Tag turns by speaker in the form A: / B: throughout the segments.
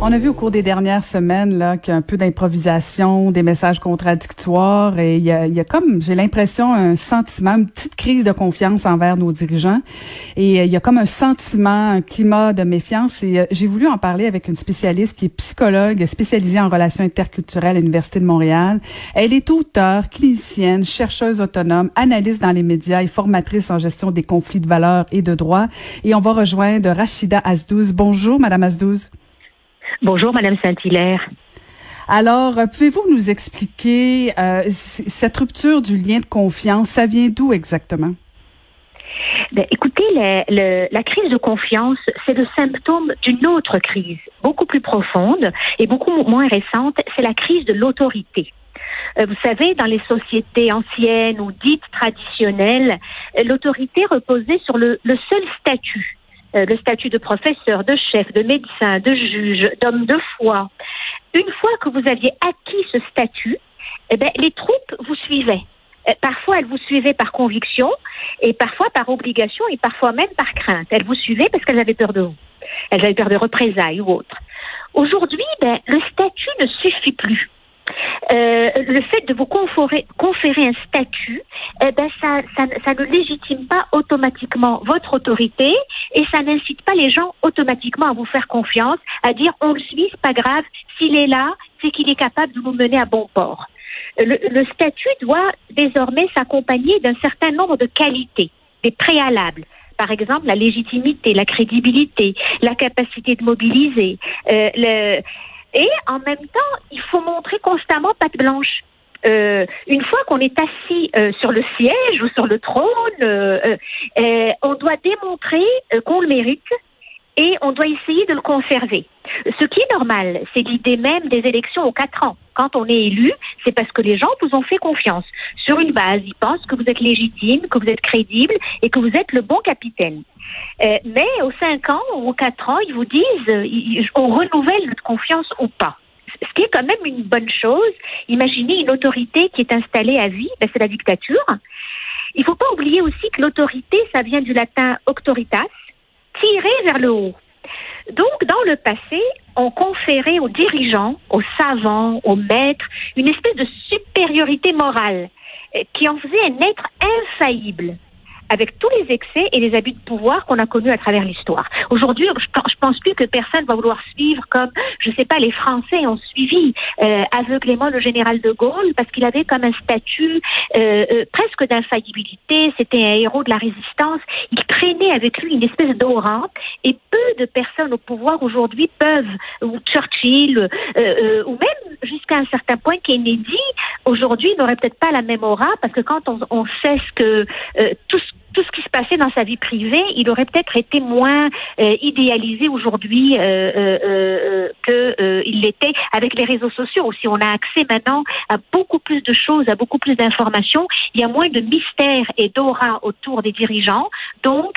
A: On a vu au cours des dernières semaines là qu'il y a un peu d'improvisation, des messages contradictoires et il y a, y a comme j'ai l'impression un sentiment, une petite crise de confiance envers nos dirigeants et euh, il y a comme un sentiment, un climat de méfiance et euh, j'ai voulu en parler avec une spécialiste qui est psychologue spécialisée en relations interculturelles à l'université de Montréal. Elle est auteure, clinicienne, chercheuse autonome, analyste dans les médias et formatrice en gestion des conflits de valeurs et de droits et on va rejoindre Rachida Azdouz. Bonjour madame Azdouz.
B: Bonjour, Madame Saint-Hilaire.
A: Alors, euh, pouvez-vous nous expliquer euh, cette rupture du lien de confiance, ça vient d'où exactement?
B: Ben, écoutez, la, la crise de confiance, c'est le symptôme d'une autre crise, beaucoup plus profonde et beaucoup moins récente, c'est la crise de l'autorité. Euh, vous savez, dans les sociétés anciennes ou dites traditionnelles, l'autorité reposait sur le, le seul statut euh, le statut de professeur, de chef, de médecin, de juge, d'homme de foi. Une fois que vous aviez acquis ce statut, eh bien, les troupes vous suivaient. Euh, parfois, elles vous suivaient par conviction, et parfois par obligation, et parfois même par crainte. Elles vous suivaient parce qu'elles avaient peur de vous. Elles avaient peur de représailles ou autre. Aujourd'hui, ben, le statut ne suffit plus. Euh, le fait de vous conférer, conférer un statut, eh ben ça, ça, ça, ne légitime pas automatiquement votre autorité et ça n'incite pas les gens automatiquement à vous faire confiance, à dire on le suit, c'est pas grave, s'il est là, c'est qu'il est capable de nous mener à bon port. Le, le statut doit désormais s'accompagner d'un certain nombre de qualités, des préalables par exemple la légitimité, la crédibilité, la capacité de mobiliser, euh, le, et en même temps, il faut montrer constamment patte blanche. Euh, une fois qu'on est assis euh, sur le siège ou sur le trône, euh, on doit démontrer qu'on le mérite et on doit essayer de le conserver. Ce qui est normal, c'est l'idée même des élections aux quatre ans. Quand on est élu, c'est parce que les gens vous ont fait confiance. Sur une base, ils pensent que vous êtes légitime, que vous êtes crédible et que vous êtes le bon capitaine. Euh, mais aux cinq ans ou aux quatre ans, ils vous disent on renouvelle notre confiance ou pas. Ce qui est quand même une bonne chose. Imaginez une autorité qui est installée à vie, ben c'est la dictature. Il ne faut pas oublier aussi que l'autorité, ça vient du latin auctoritas, tirer vers le haut. Donc, dans le passé, on conférait aux dirigeants, aux savants, aux maîtres, une espèce de supériorité morale euh, qui en faisait un être infaillible avec tous les excès et les abus de pouvoir qu'on a connus à travers l'histoire. Aujourd'hui, je, je pense plus que personne va vouloir suivre comme, je sais pas, les Français ont suivi euh, aveuglément le général de Gaulle parce qu'il avait comme un statut euh, euh, presque d'infaillibilité. C'était un héros de la résistance. Il traînait avec lui une espèce d'aura et peu de personnes au pouvoir aujourd'hui peuvent, ou Churchill, euh, euh, ou même jusqu'à un certain point Kennedy, aujourd'hui n'aurait peut-être pas la même aura parce que quand on, on sait ce que tout ce passait dans sa vie privée, il aurait peut-être été moins euh, idéalisé aujourd'hui euh, euh, que il l'était avec les réseaux sociaux. Si on a accès maintenant à beaucoup plus de choses, à beaucoup plus d'informations, il y a moins de mystère et d'aura autour des dirigeants, donc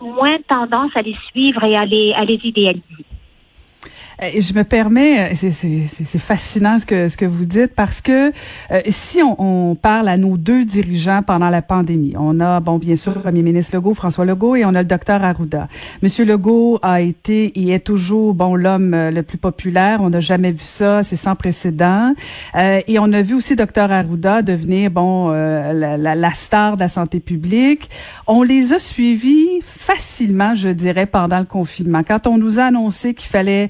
B: moins tendance à les suivre et à les, à les idéaliser.
A: Euh, je me permets, euh, c'est fascinant ce que ce que vous dites parce que euh, si on, on, parle à nos deux dirigeants pendant la pandémie, on a bon bien sûr le Premier ministre Legault, François Legault, et on a le docteur Arruda. Monsieur Legault a été et est toujours bon l'homme le plus populaire. On n'a jamais vu ça, c'est sans précédent. Euh, et on a vu aussi docteur Arruda devenir bon la, la, la, star de la santé publique. On les a suivis facilement, je dirais, pendant le confinement. Quand on nous a annoncé qu'il fallait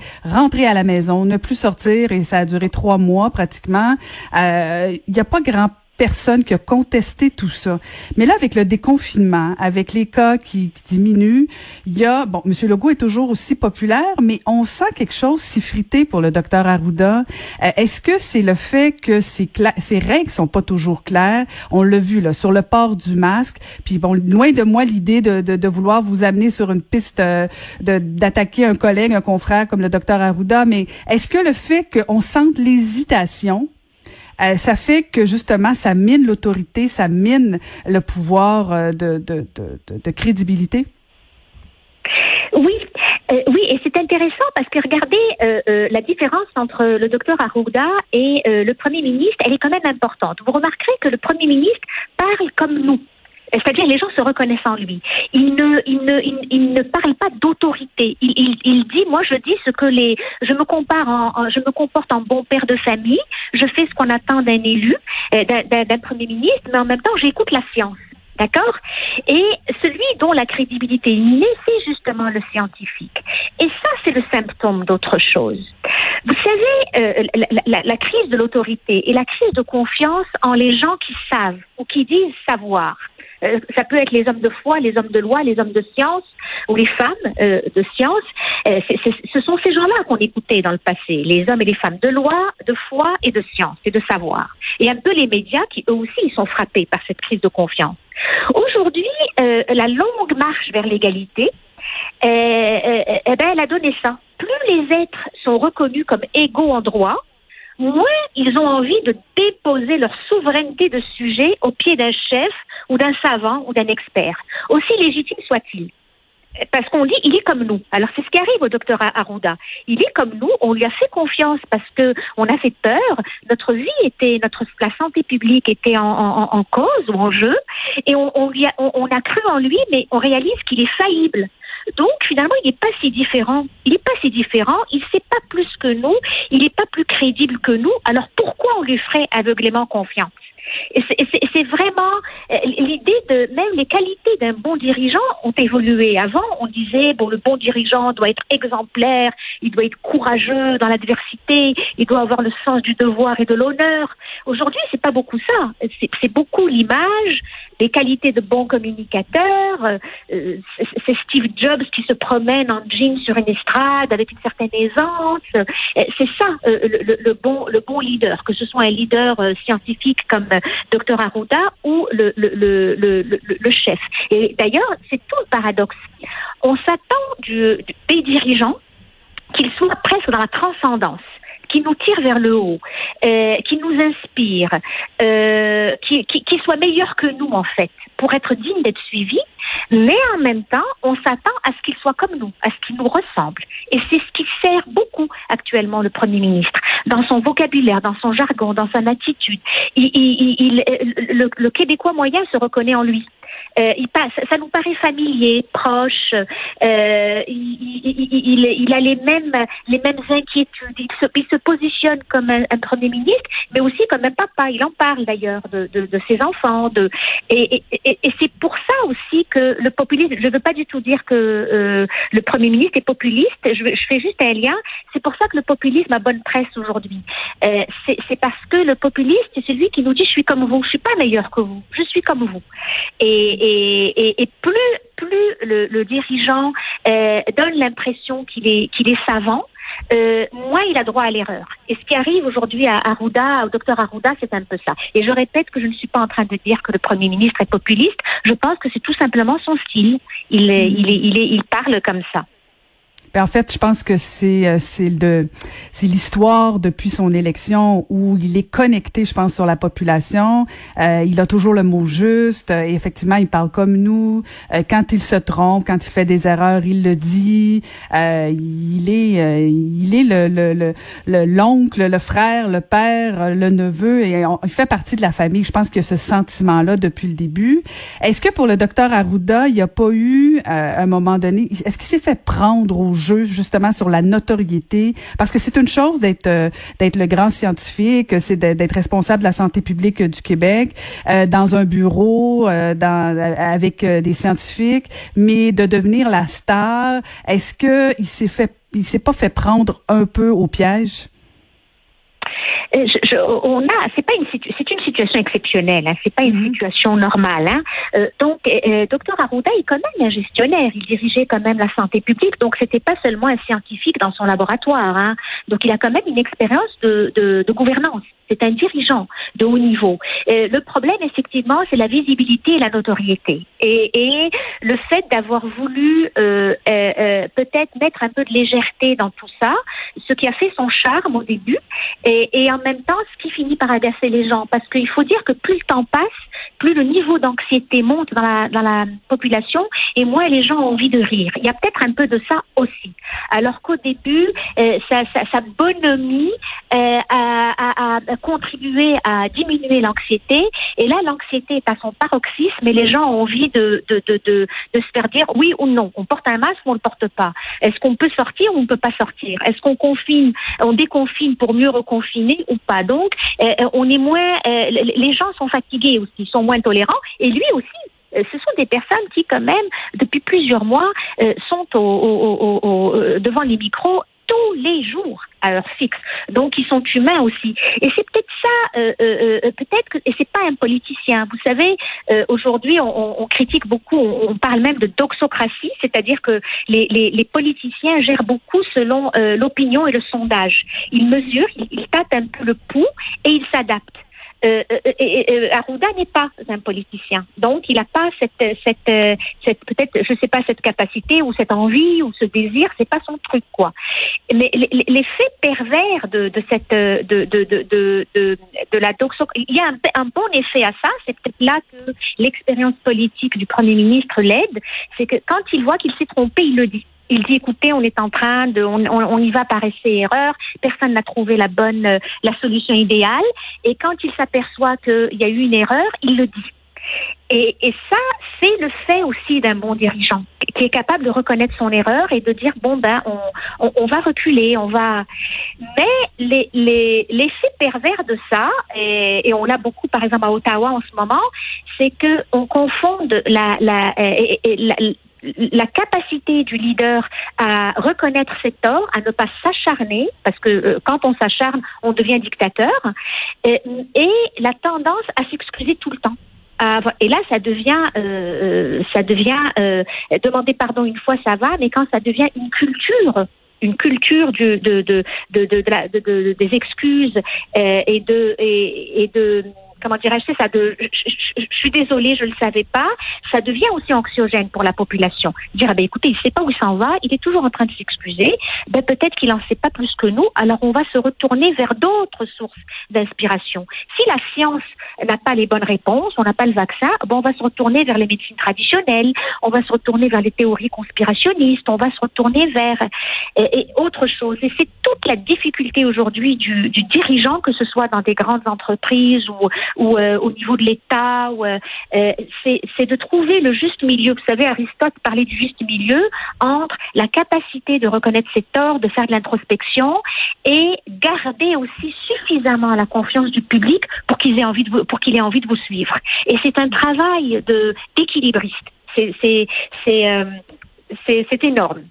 A: à la maison, ne plus sortir, et ça a duré trois mois pratiquement. Il euh, n'y a pas grand personne qui a contesté tout ça. Mais là, avec le déconfinement, avec les cas qui, diminuent, il y a, bon, M. Legault est toujours aussi populaire, mais on sent quelque chose si frité pour le docteur Arruda. Euh, est-ce que c'est le fait que ces, ces règles sont pas toujours claires? On l'a vu, là, sur le port du masque. Puis bon, loin de moi l'idée de, de, de, vouloir vous amener sur une piste euh, d'attaquer un collègue, un confrère comme le docteur Arruda, mais est-ce que le fait qu'on sente l'hésitation euh, ça fait que justement, ça mine l'autorité, ça mine le pouvoir euh, de, de, de, crédibilité?
B: Oui, euh, oui, et c'est intéressant parce que regardez la différence entre le docteur Arruda et le Premier ministre, elle est quand même importante. Vous remarquerez que le Premier ministre parle comme nous. C'est-à-dire les gens se reconnaissent en lui. Il ne, il ne, il, ne parle pas d'autorité. Il, il, il, dit, moi, je dis ce que les, je me compare, en, je me comporte en bon père de famille. Je fais ce qu'on attend d'un élu, d'un premier ministre, mais en même temps, j'écoute la science. D'accord? Et celui dont la crédibilité est c'est justement le scientifique. Et ça, c'est le symptôme d'autre chose. Vous savez, euh, la, la, crise de l'autorité et la crise de confiance en les gens qui savent ou qui disent savoir. Euh, ça peut être les hommes de foi, les hommes de loi, les hommes de science ou les femmes euh, de science. Euh, ce sont ces gens-là qu'on écoutait dans le passé, les hommes et les femmes de loi, de foi et de science et de savoir. Et un peu les médias qui eux aussi sont frappés par cette crise de confiance. Aujourd'hui, la longue marche vers l'égalité, eh ben, elle a donné ça. Plus les êtres sont reconnus comme égaux en droit, moins ils ont envie de déposer leur souveraineté de sujet au pied d'un chef ou d'un savant ou d'un expert, aussi légitime soit-il. Parce qu'on dit, il est comme nous. Alors c'est ce qui arrive au docteur Arruda. Il est comme nous. On lui a fait confiance parce que on a fait peur. Notre vie était, notre la santé publique était en, cause ou en jeu, et on, on, a, on a cru en lui, mais on réalise qu'il est faillible. Donc finalement, il n'est pas si différent. Il n'est pas si différent. Il ne sait pas plus que nous. Il n'est pas plus crédible que nous. Alors pourquoi on lui ferait aveuglément confiance? C'est vraiment euh, l'idée de même les qualités d'un bon dirigeant ont évolué. Avant, on disait bon, le bon dirigeant doit être exemplaire, il doit être courageux dans l'adversité, il doit avoir le sens du devoir et de l'honneur. Aujourd'hui, c'est pas beaucoup ça. C'est beaucoup l'image, les qualités de bon communicateur. Euh, c'est Steve Jobs qui se promène en jean sur une estrade avec une certaine aisance. Euh, c'est ça le, le, bon le bon leader, que ce soit un leader scientifique comme docteur Arruda ou le, chef. Et d'ailleurs, c'est tout le paradoxe. On s'attend du, pays dirigeant qu'il soit presque dans la transcendance qui nous tire vers le haut, euh, qui nous inspire, euh, qui, qui, qui, soit meilleur que nous en fait, pour être digne d'être suivi. Mais en même temps, on s'attend à ce qu'il soit comme nous, à ce qu'il nous ressemble. Et c'est ce qui sert beaucoup actuellement le Premier ministre, dans son vocabulaire, dans son jargon, dans son attitude. Il, il, il, le, le Québécois moyen se reconnaît en lui. Euh, il passe, ça nous paraît familier, proche. Euh, il, il, a les mêmes, les mêmes inquiétudes. Il se, il se positionne comme un, premier ministre, mais aussi comme un papa. Il en parle d'ailleurs de, de, de, ses enfants. De, et, et, et c'est pour ça aussi que le populisme. Je ne veux pas du tout dire que euh, le premier ministre est populiste. Je, je, fais juste un lien. C'est pour ça que le populisme a bonne presse aujourd'hui. Euh, c'est parce que le populiste, c'est celui qui nous dit je suis comme vous, je suis pas meilleur que vous, je suis comme vous. Et, plus, plus le, dirigeant euh, donne l'impression qu'il est, qu'il est savant, euh, moins il a droit à l'erreur. Et ce qui arrive aujourd'hui à Arruda, au docteur Arruda, c'est un peu ça. Et je répète que je ne suis pas en train de dire que le Premier ministre est populiste. Je pense que c'est tout simplement son style. Il, est, il, est, il, est, il parle comme ça.
A: Ben, en fait, je pense que c'est euh, c'est de c'est l'histoire depuis son élection où il est connecté, je pense, sur la population. Euh, il a toujours le mot juste. Et effectivement, il parle comme nous. Euh, quand il se trompe, quand il fait des erreurs, il le dit. il est il est le le l'oncle, le, frère, le père, le neveu, et il fait partie de la famille. Je pense qu'il y a ce sentiment-là depuis le début. Est-ce que pour le docteur Arruda, il n'y a pas eu à un moment donné, est-ce qu'il s'est fait prendre au justement sur la notoriété parce que c'est une chose d'être euh, d'être le grand scientifique, c'est d'être responsable de la santé publique du Québec euh, dans un bureau euh, dans avec des scientifiques, mais de devenir la star, est-ce que il s'est fait il s'est pas fait prendre un peu au piège?
B: Je, on a, c'est pas une c'est une situation exceptionnelle, hein, c'est pas une mhm. situation normale. Hein. Euh, donc, euh, euh, docteur Arruda est quand même un gestionnaire. Il dirigeait quand même la santé publique, donc c'était pas seulement un scientifique dans son laboratoire. Hein. Donc, il a quand même une expérience de, de, de gouvernance. C'est un dirigeant de haut niveau. Euh, le problème, effectivement, c'est la visibilité et la notoriété. Et, et le fait d'avoir voulu euh, peut-être mettre un peu de légèreté dans tout ça, ce qui a fait son charme au début, et, en même temps, ce qui finit par agacer les gens. Parce qu'il faut dire que plus le temps passe, plus le niveau d'anxiété monte dans la, dans la population et moins les gens ont envie de rire. Il y a peut-être un peu de ça aussi. Alors qu'au début, euh, sa, sa, bonhomie euh, a, contribué à diminuer l'anxiété. Et là, l'anxiété est à son paroxysme et les gens ont envie de, se faire dire oui ou non. On porte un masque ou on ne le porte pas. Est-ce qu'on peut sortir ou on ne peut pas sortir? Est-ce qu'on confine, on déconfine pour mieux reconfiner ou pas? Donc, euh, on est moins. les gens sont fatigués aussi, sont moins tolérants. Et lui aussi, euh, ce sont des personnes qui, quand même, depuis plusieurs mois, euh, sont au, euh, devant les micros tous les jours à heure fixe. Donc ils sont humains aussi. Et c'est peut-être ça, peut-être que et c'est pas un politicien. Vous savez, aujourd'hui on, critique beaucoup, on, parle même de doxocratie, c'est-à-dire que les, politiciens gèrent beaucoup selon l'opinion et le sondage. Ils mesurent, ils, ils un peu le pouls et ils s'adaptent. Euh, euh, euh, n'est pas un politicien, donc il n'a pas cette, cette, cette peut-être, je sais pas, cette capacité ou cette envie ou ce désir, c'est pas son truc quoi. Mais l'effet pervers de, de cette de de de de, de, la doxo, il y a un, un, bon effet à ça. C'est peut-être là que l'expérience politique du premier ministre l'aide, c'est que quand il voit qu'il s'est trompé, il le dit. Il dit écoutez, on est en train de, on, y va par essai erreur. Personne n'a trouvé la bonne, euh, la solution idéale. Et quand il s'aperçoit qu'il y a eu une erreur, il le dit. Et, et ça, c'est le fait aussi d'un bon dirigeant qui est capable de reconnaître son erreur et de dire bon ben on, on, va reculer, on va. Mais les les l'effet pervers de ça et, on l'a beaucoup par exemple à Ottawa en ce moment, c'est que on la, la la capacité du leader à reconnaître ses torts, à ne pas s'acharner, parce que euh, quand on s'acharne, on devient dictateur, et, la tendance à s'excuser tout le temps. Et là, ça devient, euh, ça devient euh, demander pardon une fois, ça va, mais quand ça devient une culture une culture du, de, de, de, de, des excuses et de et, et de comment dirais-je, ça de, je, suis désolée, je le savais pas, ça devient aussi anxiogène pour la population. Dire, ben, écoutez, il sait pas où il s'en va, il est toujours en train de s'excuser, ben, peut-être qu'il en sait pas plus que nous, alors on va se retourner vers d'autres sources d'inspiration. Si la science n'a pas les bonnes réponses, on n'a pas le vaccin, bon, on va se retourner vers les médecines traditionnelles, on va se retourner vers les théories conspirationnistes, on va se retourner vers et, autre chose. Et c'est toute la difficulté aujourd'hui du dirigeant, que ce soit dans des grandes entreprises ou ou euh, au niveau de l'État. Euh, euh, c'est de trouver le juste milieu. Vous savez, Aristote parlait du juste milieu entre la capacité de reconnaître ses torts, de faire de l'introspection et garder aussi suffisamment la confiance du public pour qu'il ait envie de vous, pour qu'il ait envie de vous suivre. Et c'est un travail de d'équilibriste. C'est c'est c'est énorme.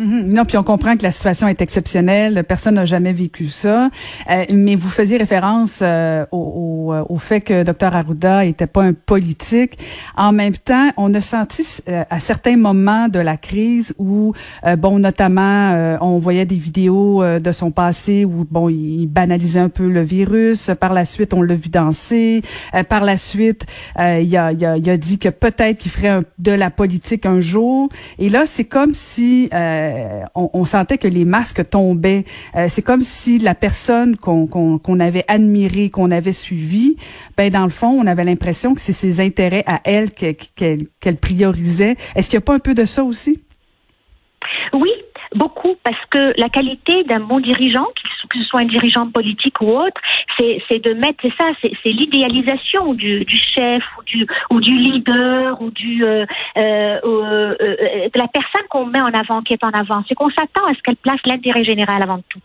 A: Mhm. Non, puis on comprend que la situation est exceptionnelle. Personne n'a jamais vécu ça. Euh, mais vous faisiez référence euh, au, au, fait que Dr Arruda était pas un politique. En même temps, on a senti euh, à certains moments de la crise où, bon, notamment, on voyait des vidéos de son passé où, bon, il banalisait un peu le virus. Par la suite, on l'a vu danser. par la suite, il a, il, a, il, a, dit que peut-être qu'il ferait de la politique un jour. Et là, c'est comme si euh, on, sentait que les masques tombaient. Euh, c'est comme si la personne qu'on avait admirée, qu'on avait suivie, ben dans le fond, on avait l'impression que c'est ses intérêts à elle qu'elle priorisait. Est-ce qu'il n'y a pas un peu de ça aussi?
B: Oui, beaucoup, parce que la qualité d'un bon dirigeant, que ce soit un dirigeant politique ou autre, c'est de mettre, c'est ça, c'est l'idéalisation du, du, chef ou du, ou du leader ou du euh, euh, euh, de la personne qu'on met en avant, qui est en avant. C'est qu'on s'attend à ce qu'elle place l'intérêt général avant tout.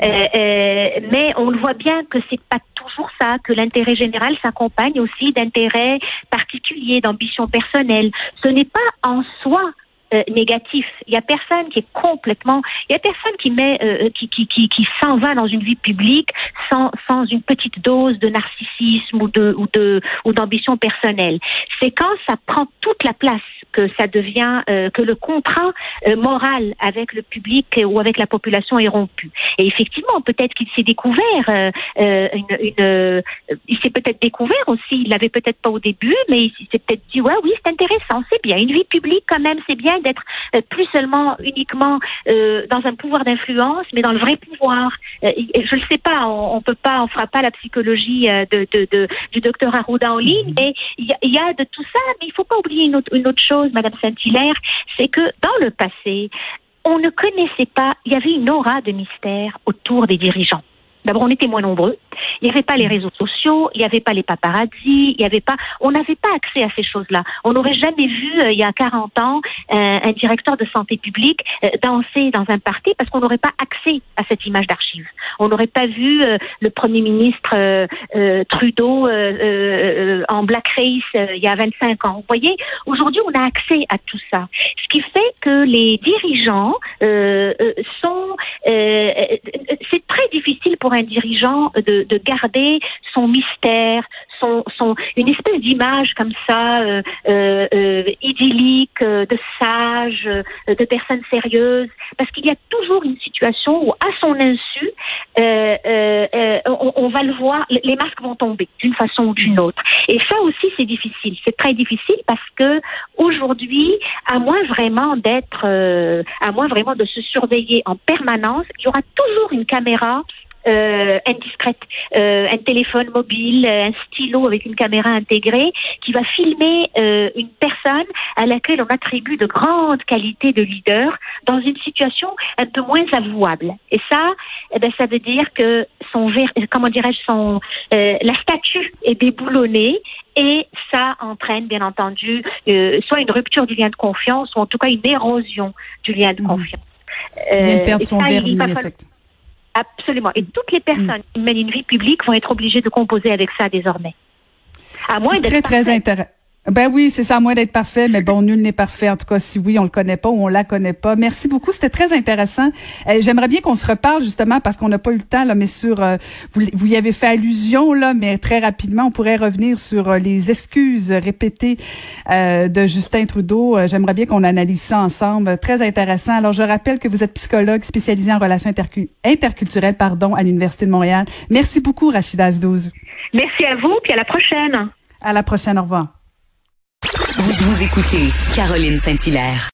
B: mais on le voit bien que c'est pas toujours ça, que l'intérêt général s'accompagne aussi d'intérêts particuliers, d'ambitions personnelles. Ce n'est pas en soi euh, négatif. Il y a personne qui est complètement, il y a personne qui met, euh, qui, qui, qui, qui s'en va dans une vie publique sans, sans une petite dose de narcissisme ou de, ou de, ou d'ambition personnelle. C'est quand ça prend toute la place que ça devient, euh, que le contrat moral avec le public ou avec la population est rompu. Et effectivement, peut-être qu'il s'est découvert, une, une il s'est peut-être découvert aussi, il l'avait peut-être pas au début, mais il s'est peut-être dit, ouais, oui, c'est intéressant, c'est bien, une vie publique quand même, c'est bien d'être euh, plus seulement uniquement euh, dans un pouvoir d'influence, mais dans le vrai pouvoir. Euh, je ne sais pas, on, on peut pas, on fera pas la psychologie de, de, de du docteur Arruda en ligne, mhm. mais il y, a de tout ça. Mais il faut pas oublier une autre, une autre chose, Madame Saint-Hilaire, c'est que dans le passé, on ne connaissait pas, il y avait une aura de mystère autour des dirigeants. D'abord, on était moins nombreux. Il n'y avait pas les réseaux sociaux, il n'y avait pas les paparazzis, il n'y avait pas, on n'avait pas accès à ces choses-là. On n'aurait jamais vu, euh, il y a 40 ans, euh, un directeur de santé publique euh, danser dans un parti parce qu'on n'aurait pas accès à cette image d'archive. On n'aurait pas vu le premier ministre Trudeau en blackface il y a 25 ans. Vous voyez, aujourd'hui, on a accès à tout ça. Ce qui fait que les dirigeants sont, c'est très difficile pour un dirigeant de, de garder son mystère, son, son une espèce d'image comme ça euh, euh, euh idyllique euh, de sage, de personne sérieuse, parce qu'il y a toujours une situation où, à son insu, on, on, va le voir, les masques vont tomber d'une façon ou d'une autre. Et ça aussi, c'est difficile. C'est très difficile parce que aujourd'hui, à moins vraiment d'être, à moins vraiment de se surveiller en permanence, il y aura toujours une caméra euh, indiscrète, euh, un téléphone mobile, un stylo avec une caméra intégrée qui va filmer euh, une personne à laquelle on attribue de grandes qualités de leader dans une situation un peu moins avouable. Et ça, eh ben, ça veut dire que son comment dirais-je, son euh, la statue est déboulonnée et ça entraîne bien entendu euh, soit une rupture du lien de confiance ou en tout cas une érosion du lien de mmh. confiance.
A: vernis,
B: Absolument. Et toutes les personnes qui mènent une vie publique vont être obligées de composer avec ça désormais.
A: À moins d'être très, très intéressant. Ben oui, c'est ça, à moins d'être parfait, mais bon, nul n'est parfait. En tout cas, si oui, on le connaît pas ou on la connaît pas. Merci beaucoup, c'était très intéressant. Euh, j'aimerais bien qu'on se reparle justement parce qu'on n'a pas eu le temps là, mais sur euh, vous, vous y avez fait allusion là, mais très rapidement, on pourrait revenir sur euh, les excuses répétées de Justin Trudeau. J'aimerais bien qu'on analyse ça ensemble. Très intéressant. Alors, je rappelle que vous êtes psychologue spécialisé en relations interculturelles, pardon, à l'université de Montréal. Merci beaucoup, Rachida Azdouz.
B: Merci à vous, puis à la prochaine.
A: À la prochaine. Au revoir.
C: Vous, vous écoutez Caroline Saint-Hilaire.